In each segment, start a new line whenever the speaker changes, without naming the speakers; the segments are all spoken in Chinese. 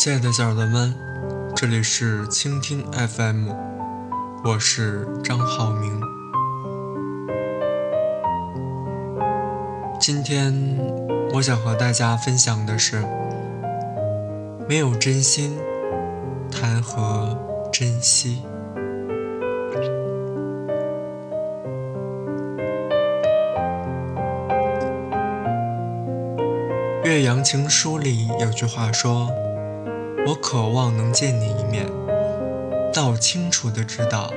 亲爱的小耳朵们，这里是倾听 FM，我是张浩明。今天我想和大家分享的是：没有真心，谈何珍惜？《岳阳情书》里有句话说：“我渴望能见你一面，但我清楚的知道，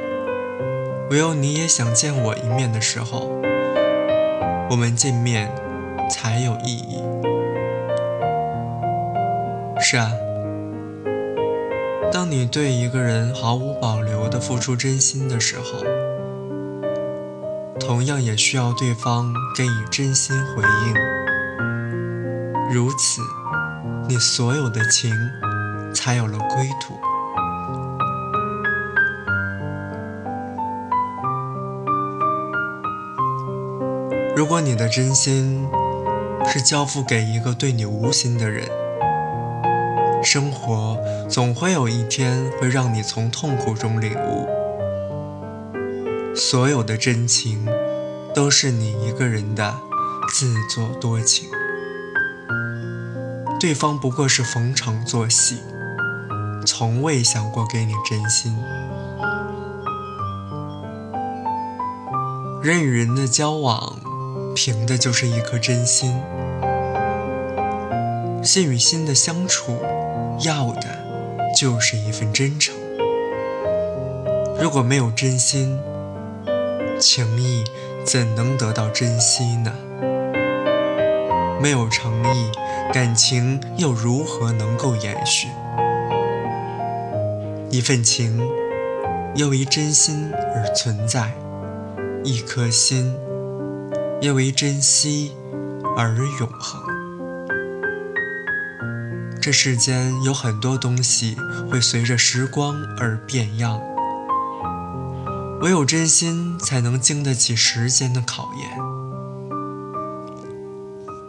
唯有你也想见我一面的时候，我们见面才有意义。”是啊，当你对一个人毫无保留的付出真心的时候，同样也需要对方给予真心回应。如此，你所有的情才有了归途。如果你的真心是交付给一个对你无心的人，生活总会有一天会让你从痛苦中领悟，所有的真情都是你一个人的自作多情。对方不过是逢场作戏，从未想过给你真心。人与人的交往，凭的就是一颗真心。心与心的相处，要的就是一份真诚。如果没有真心，情谊怎能得到珍惜呢？没有诚意。感情又如何能够延续？一份情，又为真心而存在；一颗心，又为珍惜而永恒。这世间有很多东西会随着时光而变样，唯有真心才能经得起时间的考验。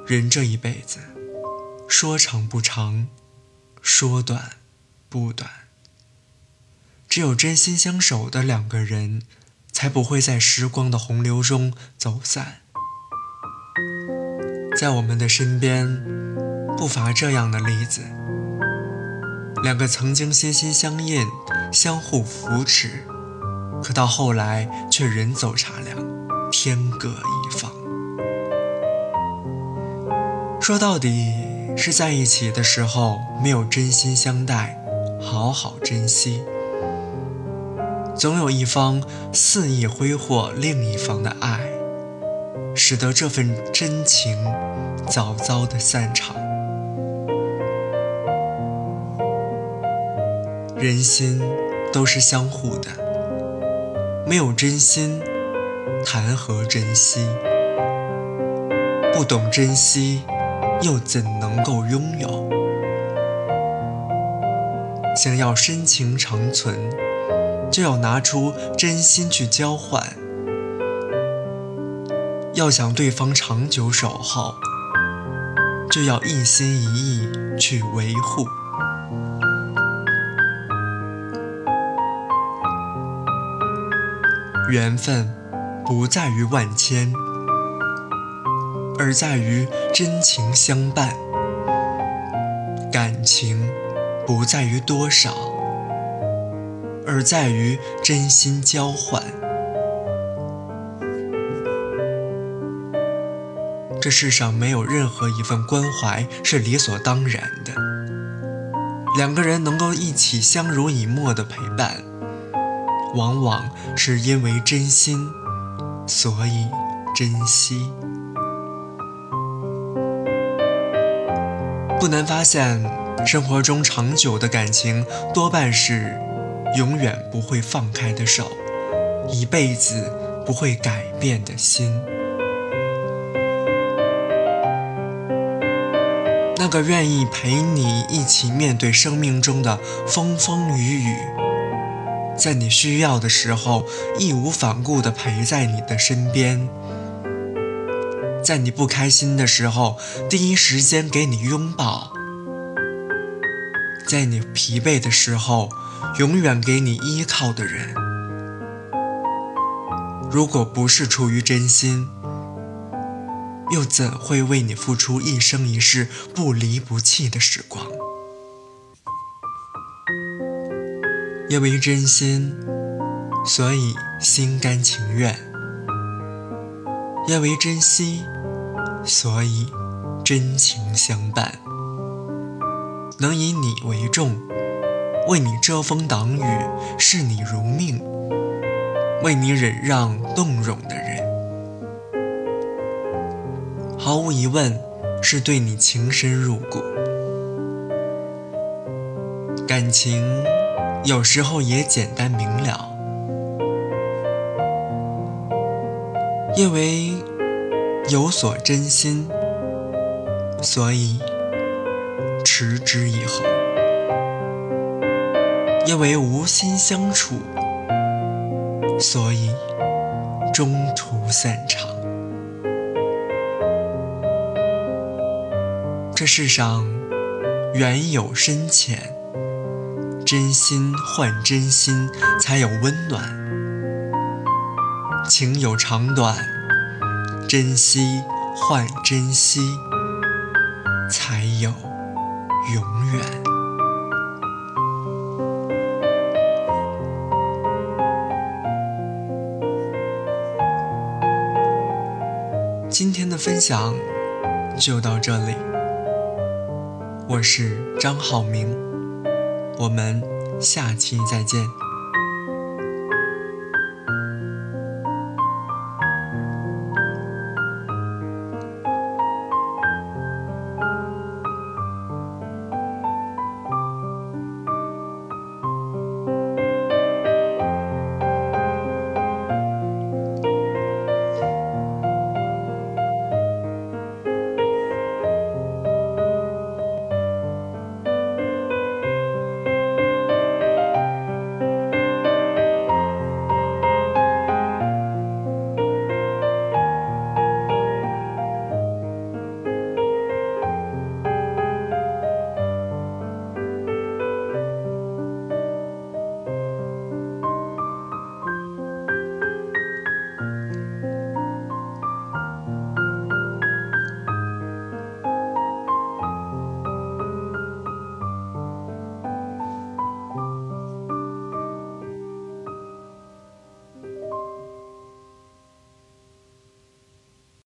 人这一辈子。说长不长，说短不短。只有真心相守的两个人，才不会在时光的洪流中走散。在我们的身边，不乏这样的例子：两个曾经心心相印、相互扶持，可到后来却人走茶凉，天各一方。说到底。是在一起的时候没有真心相待，好好珍惜。总有一方肆意挥霍另一方的爱，使得这份真情早早的散场。人心都是相互的，没有真心，谈何珍惜？不懂珍惜。又怎能够拥有？想要深情长存，就要拿出真心去交换；要想对方长久守候，就要一心一意去维护。缘分不在于万千。而在于真情相伴，感情不在于多少，而在于真心交换。这世上没有任何一份关怀是理所当然的。两个人能够一起相濡以沫的陪伴，往往是因为真心，所以珍惜。不难发现，生活中长久的感情多半是永远不会放开的手，一辈子不会改变的心。那个愿意陪你一起面对生命中的风风雨雨，在你需要的时候义无反顾地陪在你的身边。在你不开心的时候，第一时间给你拥抱；在你疲惫的时候，永远给你依靠的人。如果不是出于真心，又怎会为你付出一生一世不离不弃的时光？因为真心，所以心甘情愿；因为珍惜，所以真情相伴。能以你为重，为你遮风挡雨，视你如命，为你忍让动容的人，毫无疑问是对你情深入骨。感情有时候也简单明了，因为有所真心，所以。持之以恒，因为无心相处，所以中途散场。这世上缘有深浅，真心换真心才有温暖；情有长短，珍惜换珍惜才有。永远。今天的分享就到这里，我是张浩明，我们下期再见。